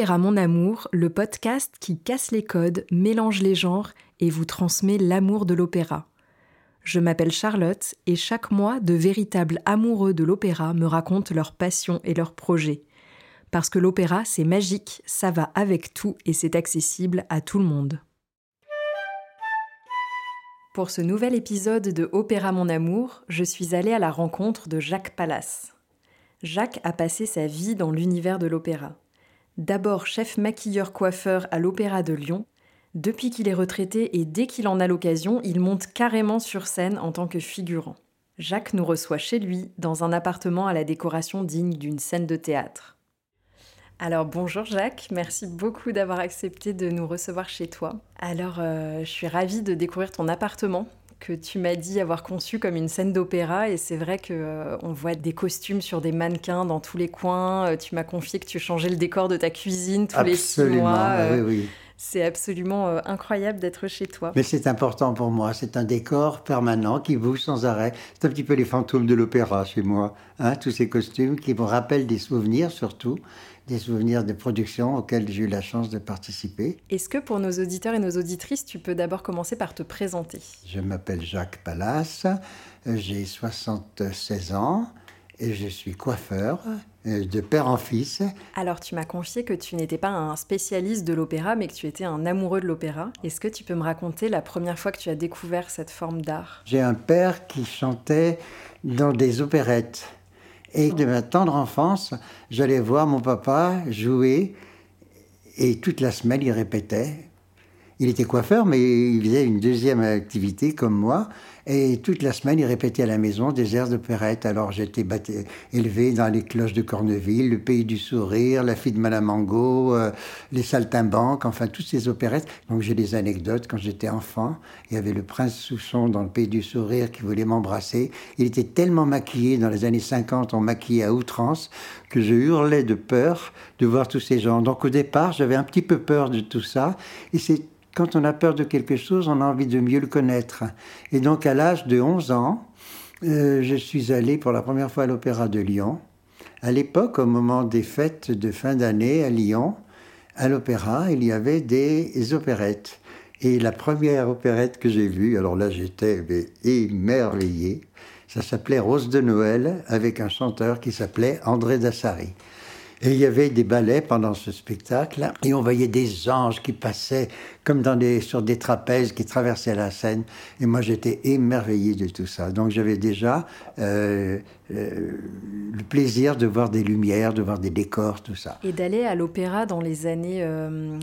Opéra Mon Amour, le podcast qui casse les codes, mélange les genres et vous transmet l'amour de l'opéra. Je m'appelle Charlotte et chaque mois, de véritables amoureux de l'opéra me racontent leurs passions et leurs projets. Parce que l'opéra, c'est magique, ça va avec tout et c'est accessible à tout le monde. Pour ce nouvel épisode de Opéra Mon Amour, je suis allée à la rencontre de Jacques Pallas. Jacques a passé sa vie dans l'univers de l'opéra. D'abord chef maquilleur-coiffeur à l'Opéra de Lyon, depuis qu'il est retraité et dès qu'il en a l'occasion, il monte carrément sur scène en tant que figurant. Jacques nous reçoit chez lui, dans un appartement à la décoration digne d'une scène de théâtre. Alors bonjour Jacques, merci beaucoup d'avoir accepté de nous recevoir chez toi. Alors euh, je suis ravie de découvrir ton appartement que tu m'as dit avoir conçu comme une scène d'opéra et c'est vrai que euh, on voit des costumes sur des mannequins dans tous les coins. Euh, tu m'as confié que tu changeais le décor de ta cuisine tous les six mois. oui, oui. C'est absolument incroyable d'être chez toi. Mais c'est important pour moi. C'est un décor permanent qui bouge sans arrêt. C'est un petit peu les fantômes de l'opéra chez moi. Hein, tous ces costumes qui me rappellent des souvenirs surtout des souvenirs de production auxquels j'ai eu la chance de participer. Est-ce que pour nos auditeurs et nos auditrices, tu peux d'abord commencer par te présenter? Je m'appelle Jacques Pallas, j'ai 76 ans et je suis coiffeur euh, de père en fils. Alors tu m'as confié que tu n'étais pas un spécialiste de l'opéra, mais que tu étais un amoureux de l'opéra. Est-ce que tu peux me raconter la première fois que tu as découvert cette forme d'art? J'ai un père qui chantait dans des opérettes. Et de ma tendre enfance, j'allais voir mon papa jouer et toute la semaine il répétait. Il était coiffeur, mais il faisait une deuxième activité comme moi. Et toute la semaine, il répétait à la maison des airs d'opérette. Alors j'étais élevé dans les cloches de Corneville, Le Pays du Sourire, La fille de Madame Angot, euh, Les Saltimbanques, enfin toutes ces opérettes. Donc j'ai des anecdotes. Quand j'étais enfant, il y avait le prince Souchon dans Le Pays du Sourire qui voulait m'embrasser. Il était tellement maquillé, dans les années 50, on maquillait à outrance, que je hurlais de peur de voir tous ces gens. Donc au départ, j'avais un petit peu peur de tout ça. Et c'est quand on a peur de quelque chose, on a envie de mieux le connaître. Et donc, à l'âge de 11 ans, euh, je suis allé pour la première fois à l'Opéra de Lyon. À l'époque, au moment des fêtes de fin d'année à Lyon, à l'opéra, il y avait des opérettes. Et la première opérette que j'ai vue, alors là j'étais émerveillé, ça s'appelait Rose de Noël avec un chanteur qui s'appelait André Dassari. Et il y avait des ballets pendant ce spectacle, et on voyait des anges qui passaient comme dans des, sur des trapèzes qui traversaient la scène. Et moi, j'étais émerveillé de tout ça. Donc, j'avais déjà euh, euh, le plaisir de voir des lumières, de voir des décors, tout ça. Et d'aller à l'opéra dans les années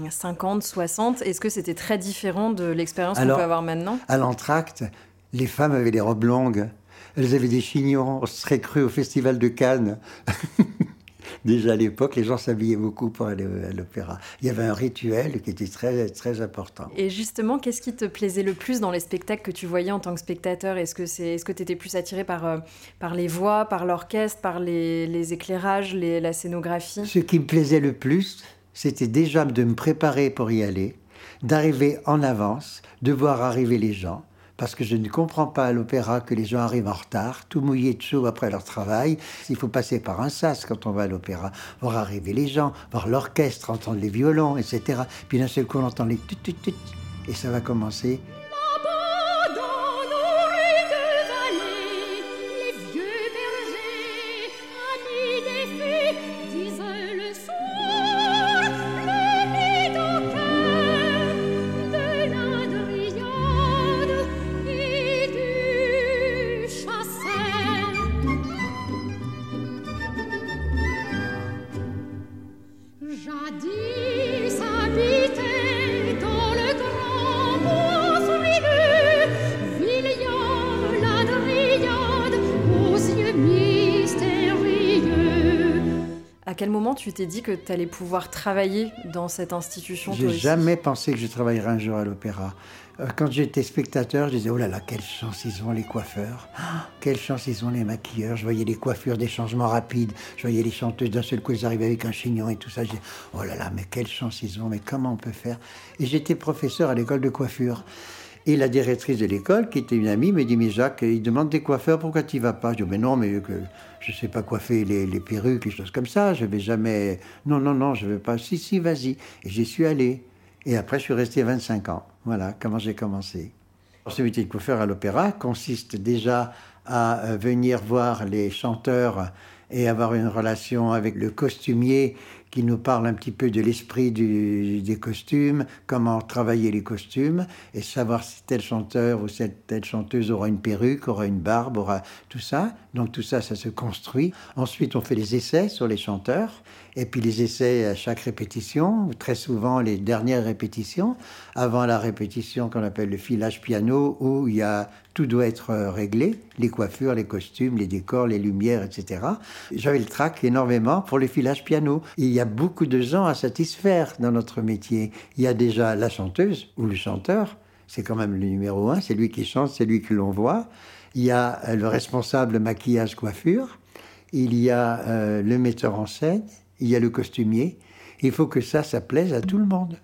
50, euh, 60, est-ce que c'était très différent de l'expérience qu'on peut avoir maintenant? À l'entracte, les femmes avaient des robes longues. Elles avaient des chignons. On serait cru au Festival de Cannes. déjà à l'époque, les gens s'habillaient beaucoup pour aller à l'opéra. Il y avait un rituel qui était très, très important. Et justement, qu'est-ce qui te plaisait le plus dans les spectacles que tu voyais en tant que spectateur? Est-ce que tu étais plus attiré par, euh, par les voix, par l'orchestre, par les, les éclairages, les, la scénographie? Ce qui me plaisait le plus, c'était déjà de me préparer pour y aller, d'arriver en avance, de voir arriver les gens parce que je ne comprends pas à l'opéra que les gens arrivent en retard, tout mouillés de chaud après leur travail. Il faut passer par un sas quand on va à l'opéra, voir arriver les gens, voir l'orchestre, entendre les violons, etc. Puis d'un seul coup, on entend les tut tut tut, et ça va commencer. Moment tu t'es dit que tu allais pouvoir travailler dans cette institution J'ai jamais pensé que je travaillerais un jour à l'opéra. Euh, quand j'étais spectateur, je disais oh là là, quelle chance ils ont les coiffeurs, quelle chance ils ont les maquilleurs. Je voyais les coiffures, des changements rapides. Je voyais les chanteuses d'un seul coup, elles arrivaient avec un chignon et tout ça. Je disais oh là là, mais quelle chance ils ont, mais comment on peut faire? Et j'étais professeur à l'école de coiffure. Et la directrice de l'école, qui était une amie, me dit Mais Jacques, il demande des coiffeurs, pourquoi tu vas pas? Je dis Mais non, mais je sais pas coiffer les, les perruques, les choses comme ça, je vais jamais. Non, non, non, je vais pas. Si, si, vas-y. Et j'y suis allé. Et après, je suis resté 25 ans. Voilà comment j'ai commencé. Ce métier de coiffeur à l'opéra consiste déjà à euh, venir voir les chanteurs et avoir une relation avec le costumier qui nous parle un petit peu de l'esprit des costumes, comment travailler les costumes, et savoir si tel chanteur ou cette telle chanteuse aura une perruque, aura une barbe, aura tout ça. Donc tout ça, ça se construit. Ensuite, on fait les essais sur les chanteurs, et puis les essais à chaque répétition, très souvent les dernières répétitions, avant la répétition qu'on appelle le filage piano, où il y a tout doit être réglé, les coiffures, les costumes, les décors, les lumières, etc. J'avais le trac énormément pour le filage piano. Il y a beaucoup de gens à satisfaire dans notre métier. Il y a déjà la chanteuse ou le chanteur, c'est quand même le numéro un, c'est lui qui chante, c'est lui que l'on voit. Il y a euh, le responsable maquillage coiffure, il y a euh, le metteur en scène, il y a le costumier. Il faut que ça, ça plaise à tout le monde.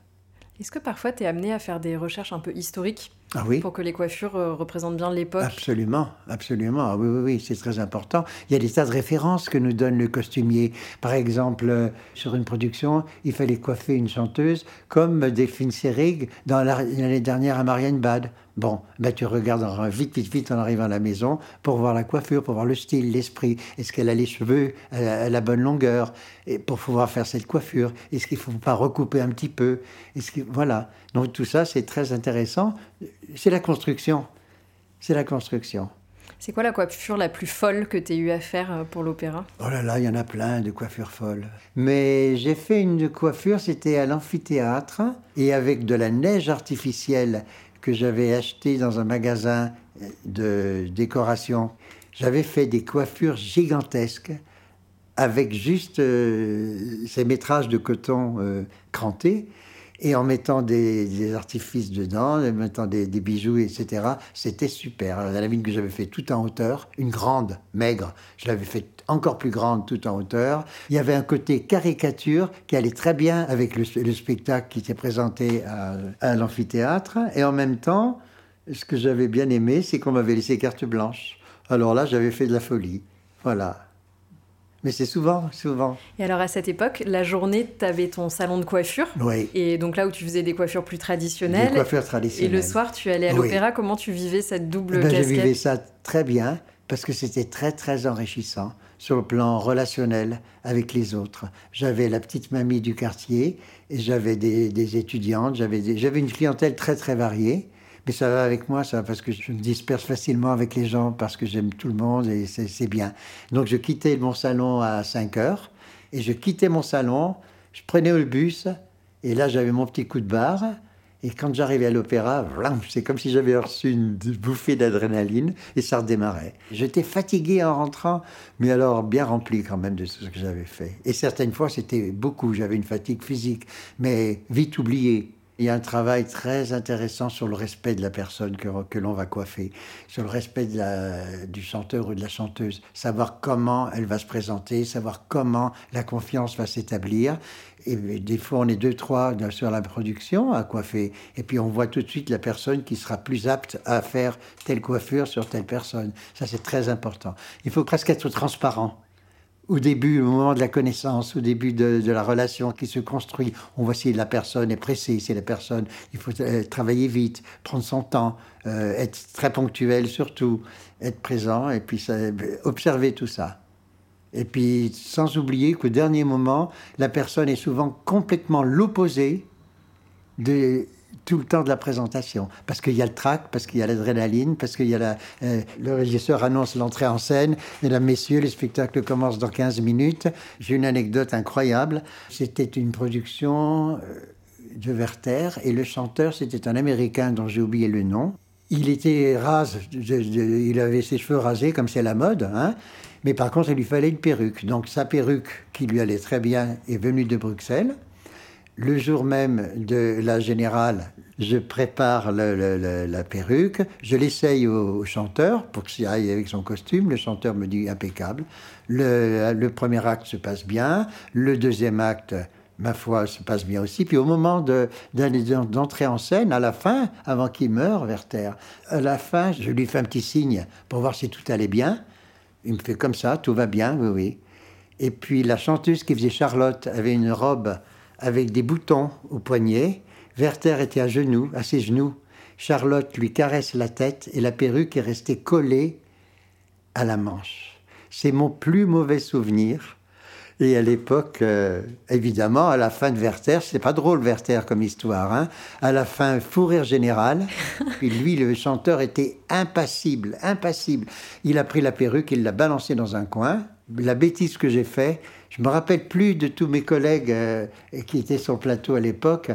Est-ce que parfois tu es amené à faire des recherches un peu historiques ah oui. pour que les coiffures euh, représentent bien l'époque? Absolument, absolument. Ah oui, oui, oui, c'est très important. Il y a des tas de références que nous donne le costumier. Par exemple, euh, sur une production, il fallait coiffer une chanteuse comme Delphine Seyrig dans l'année dernière à Marianne Bad. Bon, ben tu regardes vite, vite, vite en arrivant à la maison pour voir la coiffure, pour voir le style, l'esprit. Est-ce qu'elle a les cheveux à la bonne longueur? Et pour pouvoir faire cette coiffure Est-ce qu'il ne faut pas recouper un petit peu? Est-ce que, Voilà. Donc tout ça, c'est très intéressant. C'est la construction. C'est la construction. C'est quoi la coiffure la plus folle que tu aies eu à faire euh, pour l'opéra? Oh là là, il y en a plein de coiffures folles. Mais j'ai fait une coiffure, c'était à l'amphithéâtre, et avec de la neige artificielle que j'avais acheté dans un magasin de décoration. J'avais fait des coiffures gigantesques avec juste euh, ces métrages de coton euh, cranté et en mettant des, artifices dedans, en mettant des, bijoux, etc. C'était super. la lamine que j'avais fait tout en hauteur, une grande, maigre, je l'avais fait encore plus grande tout en hauteur. Il y avait un côté caricature qui allait très bien avec le, spectacle qui était présenté à l'amphithéâtre. Et en même temps, ce que j'avais bien aimé, c'est qu'on m'avait laissé carte blanche. Alors là, j'avais fait de la folie. Voilà. Mais c'est souvent, souvent. Et alors à cette époque, la journée, tu avais ton salon de coiffure. Oui. Et donc là où tu faisais des coiffures plus traditionnelles. Des coiffures traditionnelles. Et le soir, tu allais à l'opéra. Comment tu vivais cette double eh ben, casquette Je vivais ça très bien parce que c'était très, très enrichissant sur le plan relationnel avec les autres. J'avais la petite mamie du quartier et j'avais des, des étudiantes, j'avais une clientèle très, très variée. Mais ça va avec moi, ça, parce que je me disperse facilement avec les gens, parce que j'aime tout le monde et c'est bien. Donc je quittais mon salon à 5 heures et je quittais mon salon, je prenais le bus et là j'avais mon petit coup de barre. Et quand j'arrivais à l'opéra, c'est comme si j'avais reçu une bouffée d'adrénaline et ça redémarrait. J'étais fatigué en rentrant, mais alors bien rempli quand même de ce que j'avais fait. Et certaines fois, c'était beaucoup. J'avais une fatigue physique, mais vite oubliée. Il y a un travail très intéressant sur le respect de la personne que, l'on va coiffer, sur le respect du chanteur ou de la chanteuse, savoir comment elle va se présenter, savoir comment la confiance va s'établir. Et des fois, on est deux, trois sur la production à coiffer. Et puis, on voit tout de suite la personne qui sera plus apte à faire telle coiffure sur telle personne. Ça, c'est très important. Il faut presque être transparent au début, au moment de la connaissance, au début de, la relation qui se construit, on voit si la personne est pressée, si la personne, il faut euh, travailler vite, prendre son temps, euh, être très ponctuel surtout, être présent et puis observer tout ça. Et puis sans oublier qu'au dernier moment, la personne est souvent complètement l'opposé de tout le temps de la présentation. Parce qu'il y a le trac, parce qu'il y a l'adrénaline, parce qu'il y a euh, le régisseur annonce l'entrée en scène. Mesdames, Messieurs, le spectacle commence dans 15 minutes. J'ai une anecdote incroyable. C'était une production euh, de Werther et le chanteur, c'était un Américain dont j'ai oublié le nom. Il était rase, il avait ses cheveux rasés comme c'est la mode, hein. mais par contre il lui fallait une perruque. Donc sa perruque, qui lui allait très bien, est venue de Bruxelles. Le jour même de la générale, je prépare la perruque, je l'essaye au, chanteur pour qu'il aille avec son costume. Le chanteur me dit impeccable. Le, premier acte se passe bien. Le deuxième acte, ma foi, se passe bien aussi. Puis au moment d'entrer en scène, à la fin, avant qu'il meure, Werther, à la fin, je lui fais un petit signe pour voir si tout allait bien. Il me fait comme ça, tout va bien, oui, oui. Et puis la chanteuse qui faisait Charlotte avait une robe avec des boutons au poignet. Werther était à genoux, à ses genoux. Charlotte lui caresse la tête et la perruque est restée collée à la manche. C'est mon plus mauvais souvenir. Et à l'époque, euh, évidemment, à la fin de Werther, c'est pas drôle Werther comme histoire, hein. à la fin, fou rire général. Puis lui, le chanteur, était impassible, impassible. Il a pris la perruque, il l'a balancée dans un coin. La bêtise que j'ai fait, je me rappelle plus de tous mes collègues euh, qui étaient sur le plateau à l'époque.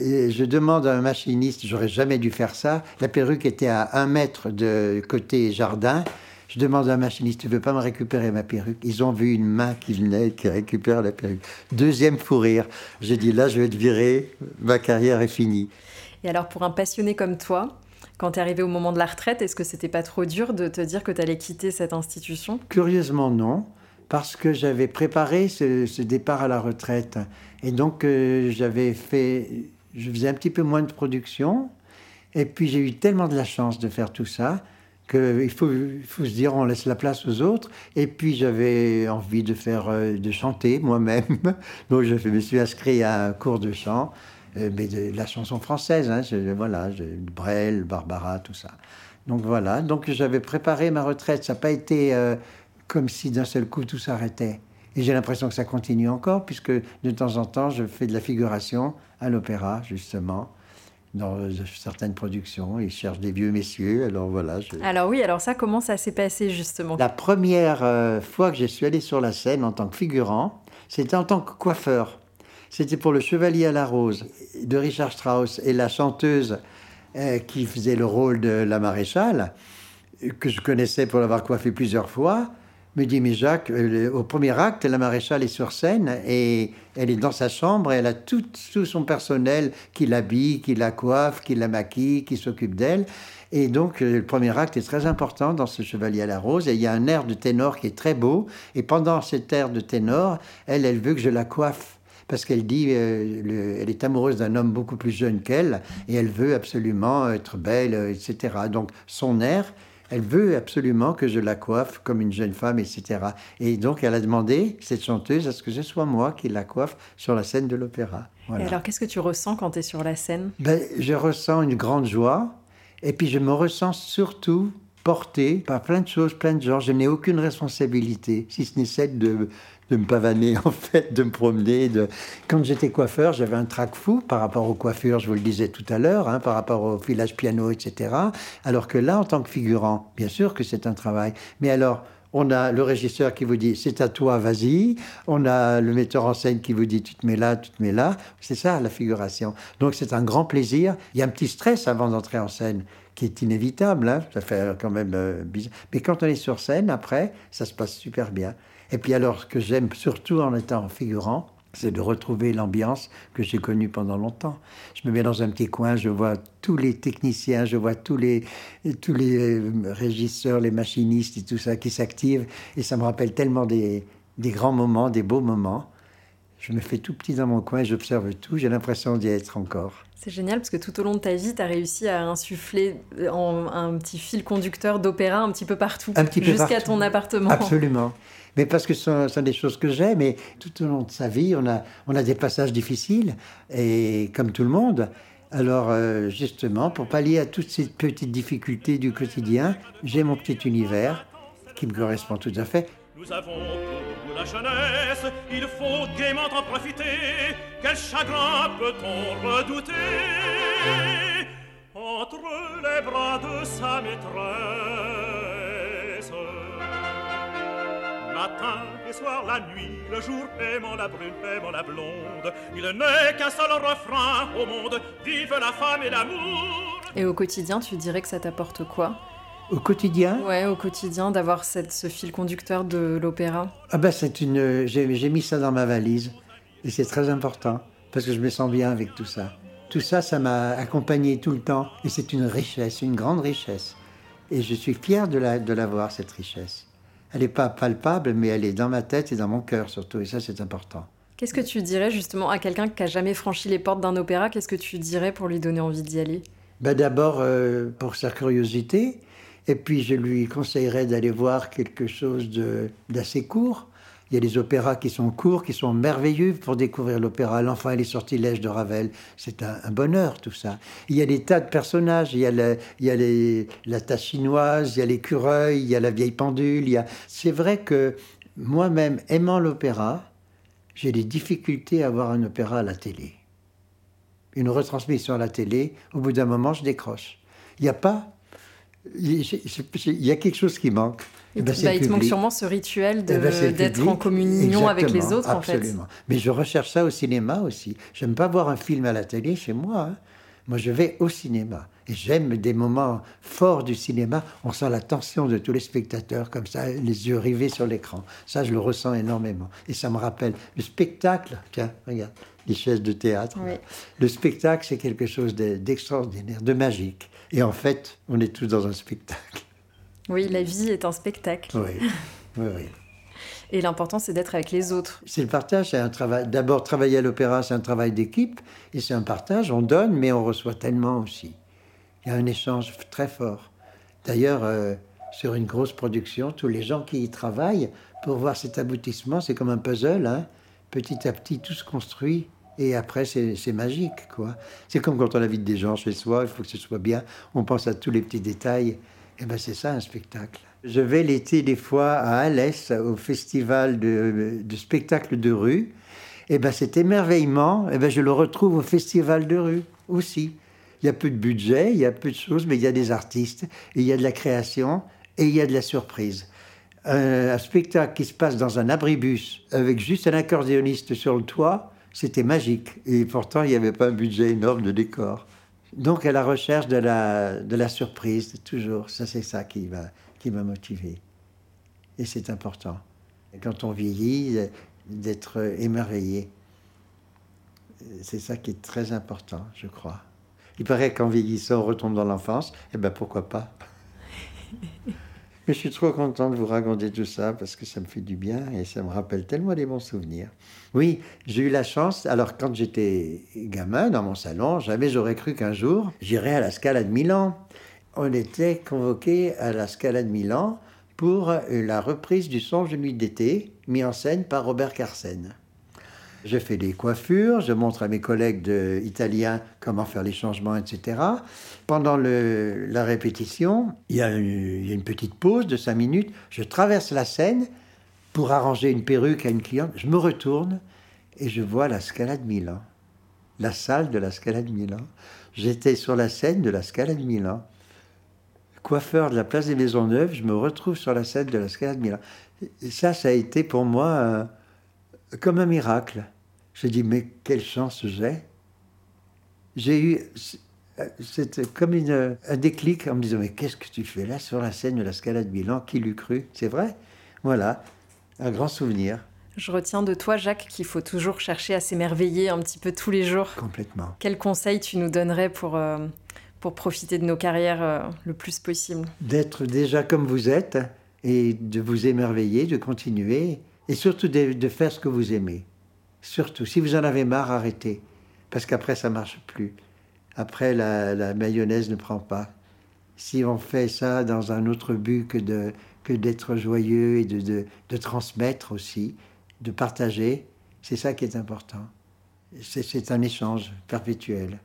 Euh, je demande à un machiniste, j'aurais jamais dû faire ça. La perruque était à un mètre de côté jardin. Je demande à un machiniste, tu veux pas me récupérer ma perruque? Ils ont vu une main qui venait, qui récupère la perruque. Deuxième fou rire. J'ai dit, là, je vais te virer, ma carrière est finie. Et alors, pour un passionné comme toi, quand tu es arrivé au moment de la retraite, est-ce que c'était pas trop dur de te dire que tu allais quitter cette institution? Curieusement, non, parce que j'avais préparé ce, départ à la retraite. Et donc, euh, j'avais fait, je faisais un petit peu moins de production. Et puis, j'ai eu tellement de la chance de faire tout ça il faut, il faut se dire on laisse la place aux autres. Et puis j'avais envie de faire, euh, de chanter moi-même. Donc je me suis inscrit à un cours de chant, euh, mais de, la chanson française. Hein, voilà, Brel, Barbara, tout ça. Donc voilà, donc j'avais préparé ma retraite. Ça n'a pas été euh, comme si d'un seul coup tout s'arrêtait. Et j'ai l'impression que ça continue encore, puisque de temps en temps, je fais de la figuration à l'opéra, justement dans certaines productions. Ils cherchent des vieux messieurs. Alors voilà. Alors oui, alors ça, comment ça s'est passé justement? La première euh, fois que je suis allé sur la scène en tant que figurant, c'était en tant que coiffeur. C'était pour le Chevalier à la Rose de Richard Strauss et la chanteuse euh, qui faisait le rôle de la maréchale, que je connaissais pour l'avoir coiffé plusieurs fois me dit, mais Jacques, euh, au premier acte, la maréchale est sur scène et elle est dans sa chambre et elle a tout, tout son personnel qui l'habille, qui la coiffe, qui la maquille, qui s'occupe d'elle. Et donc, euh, le premier acte est très important dans ce Chevalier à la Rose. Et il y a un air de ténor qui est très beau. Et pendant cet air de ténor, elle, elle veut que je la coiffe. Parce qu'elle dit, euh, elle est amoureuse d'un homme beaucoup plus jeune qu'elle, et elle veut absolument être belle, etc. Donc, son air, elle veut absolument que je la coiffe comme une jeune femme, etc. Et donc, elle a demandé, cette chanteuse, à ce que ce soit moi qui la coiffe sur la scène de l'opéra. Et alors, qu'est-ce que tu ressens quand tu es sur la scène? Ben, Je ressens une grande joie. Et puis, je me ressens surtout porté par plein de choses, plein de gens. Je n'ai aucune responsabilité, si ce n'est celle de, de me pavaner, en fait, de me promener. De... Quand j'étais coiffeur, j'avais un trac fou par rapport aux coiffures, je vous le disais tout à l'heure, hein, par rapport au filage piano, etc. Alors que là, en tant que figurant, bien sûr que c'est un travail. Mais alors, on a le régisseur qui vous dit c'est à toi, vas-y. On a le metteur en scène qui vous dit tu te mets là, tu te mets là. C'est ça la figuration. Donc c'est un grand plaisir. Il y a un petit stress avant d'entrer en scène qui est inévitable. Hein. Ça fait quand même euh, bizarre. Mais quand on est sur scène, après, ça se passe super bien. Et puis alors, ce que j'aime surtout en étant figurant, c'est de retrouver l'ambiance que j'ai connue pendant longtemps. Je me mets dans un petit coin, je vois tous les techniciens, je vois tous les, tous les euh, régisseurs, les machinistes et tout ça qui s'activent. Et ça me rappelle tellement des, des grands moments, des beaux moments. Je me fais tout petit dans mon coin, j'observe tout, j'ai l'impression d'y être encore. C'est génial parce que tout au long de ta vie, tu as réussi à insuffler un petit fil conducteur d'opéra un petit peu partout, jusqu'à ton appartement. Absolument. Mais parce que ce sont, des choses que j'aime, et tout au long de sa vie, on a, on a des passages difficiles, et comme tout le monde. Alors, euh, justement, pour pallier à toutes ces petites difficultés du quotidien, j'ai mon petit univers qui me correspond tout à fait. Nous avons pour la jeunesse, il faut gaiement en profiter. Quel chagrin peut-on redouter? Entre les bras de sa maîtresse Matin et soir, la nuit, le jour aimant la brune, aimant la blonde. Il n'est qu'un seul refrain au monde vive la femme et l'amour. Et au quotidien, tu dirais que ça t'apporte quoi? Au quotidien? Ouais, au quotidien, d'avoir ce fil conducteur de l'opéra. Ah ben c'est une, j'ai mis ça dans ma valise et c'est très important parce que je me sens bien avec tout ça. Tout ça, ça m'a accompagné tout le temps et c'est une richesse, une grande richesse. Et je suis fier de l'avoir, de cette richesse. Elle n'est pas palpable, mais elle est dans ma tête et dans mon cœur surtout, et ça c'est important. Qu'est-ce que tu dirais justement à quelqu'un qui n'a jamais franchi les portes d'un opéra? Qu'est-ce que tu dirais pour lui donner envie d'y aller? Ben D'abord, euh, pour sa curiosité. Et puis, je lui conseillerais d'aller voir quelque chose d'assez court. Il y a des opéras qui sont courts, qui sont merveilleux pour découvrir l'opéra. L'enfant et les sortilèges de Ravel, c'est un, bonheur tout ça. Il y a des tas de personnages. Il y a, il y a les, la tasse chinoise, il y a l'écureuil, il y a la vieille pendule. Il y a... C'est vrai que moi-même, aimant l'opéra, j'ai des difficultés à voir un opéra à la télé. Une retransmission à la télé, au bout d'un moment, je décroche. Il n'y a pas. Il y a quelque chose qui manque. Eh ben, bah, il te manque sûrement ce rituel eh ben, d'être en communion avec les autres, absolument. Mais je recherche ça au cinéma aussi. J'aime pas voir un film à la télé chez moi. Hein. Moi, je vais au cinéma. Et j'aime des moments forts du cinéma. On sent la tension de tous les spectateurs, comme ça, les yeux rivés sur l'écran. Ça, je le ressens énormément. Et ça me rappelle le spectacle. Tiens, regarde, les chaises de théâtre. Le spectacle, c'est quelque chose d'extraordinaire, de magique. Et en fait, on est tous dans un spectacle. Oui, la vie est un spectacle. Oui, oui, oui. Et l'important, c'est d'être avec les autres. C'est le partage, c'est un travail. D'abord, travailler à l'opéra, c'est un travail d'équipe, et c'est un partage. On donne, mais on reçoit tellement aussi. Il y a un échange très fort. D'ailleurs, euh, sur une grosse production, tous les gens qui y travaillent, pour voir cet aboutissement, c'est comme un puzzle. Hein. Petit à petit, tout se construit. Et après, c'est magique, quoi. C'est comme quand on invite des gens chez soi, il faut que ce soit bien. On pense à tous les petits détails. Et ben, c'est ça un spectacle. Je vais l'été des fois à Alès, au festival de, de spectacles de rue. Et ben, cet émerveillement, et ben, je le retrouve au festival de rue aussi. Il y a peu de budget, il y a peu de choses, mais il y a des artistes, il y a de la création, et il y a de la surprise. Un, spectacle qui se passe dans un abribus avec juste un accordéoniste sur le toit, c'était magique. Et pourtant, il n'y avait pas un budget énorme de décor. Donc, à la recherche de la, de la surprise, toujours. Ça, c'est ça qui m'a qui motivé. Et c'est important. Quand on vieillit, d'être émerveillé. C'est ça qui est très important, je crois. Il paraît qu'en vieillissant, on retombe dans l'enfance. Eh bien, pourquoi pas? Mais je suis trop content de vous raconter tout ça parce que ça me fait du bien et ça me rappelle tellement des bons souvenirs. Oui, j'ai eu la chance. Alors, quand j'étais gamin dans mon salon, jamais j'aurais cru qu'un jour j'irais à la Scala de Milan. On était convoqué à la Scala de Milan pour la reprise du Songe de nuit d'été, mis en scène par Robert Carsen. Je fais des coiffures, je montre à mes collègues de, italiens comment faire les changements, etc. Pendant la répétition, il y, a une, petite pause de cinq minutes. Je traverse la scène pour arranger une perruque à une cliente. Je me retourne et je vois la Scala de Milan, la salle de la Scala de Milan. J'étais sur la scène de la Scala de Milan. Coiffeur de la place des Maisons-Neuves, je me retrouve sur la scène de la Scala de Milan. Ça, ça a été pour moi comme un miracle. J'ai dit, mais quelle chance j'ai. J'ai eu c'était comme une, un déclic en me disant, mais qu'est-ce que tu fais là sur la scène de la Scala de Milan? Qui l'eût cru? C'est vrai? Voilà, un grand souvenir. Je retiens de toi, Jacques, qu'il faut toujours chercher à s'émerveiller un petit peu tous les jours. Complètement. Quel conseil tu nous donnerais pour, euh, pour profiter de nos carrières euh, le plus possible? D'être déjà comme vous êtes et de vous émerveiller, de continuer et surtout de, faire ce que vous aimez. Surtout, si vous en avez marre, arrêtez. Parce qu'après, ça marche plus. Après, la, mayonnaise ne prend pas. Si on fait ça dans un autre but que, de, que d'être joyeux et de, de, de transmettre aussi, de partager, c'est ça qui est important. c'est un échange perpétuel.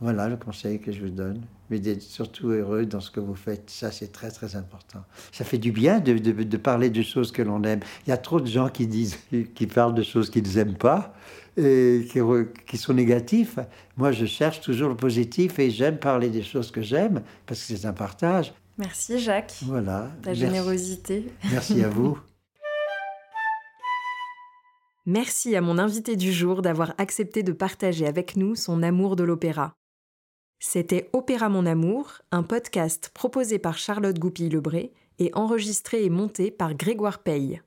Voilà le conseil que je vous donne. Mais d'être surtout heureux dans ce que vous faites, ça c'est très très important. Ça fait du bien de, de, parler de choses que l'on aime. Il y a trop de gens qui disent, qui parlent de choses qu'ils n'aiment pas et qui, qui, sont négatifs. Moi, je cherche toujours le positif et j'aime parler des choses que j'aime parce que c'est un partage. Merci Jacques. Voilà. La générosité. Merci à vous. Merci à mon invité du jour d'avoir accepté de partager avec nous son amour de l'opéra. C'était Opéra Mon Amour, un podcast proposé par Charlotte Goupil-Lebré et enregistré et monté par Grégoire Paye.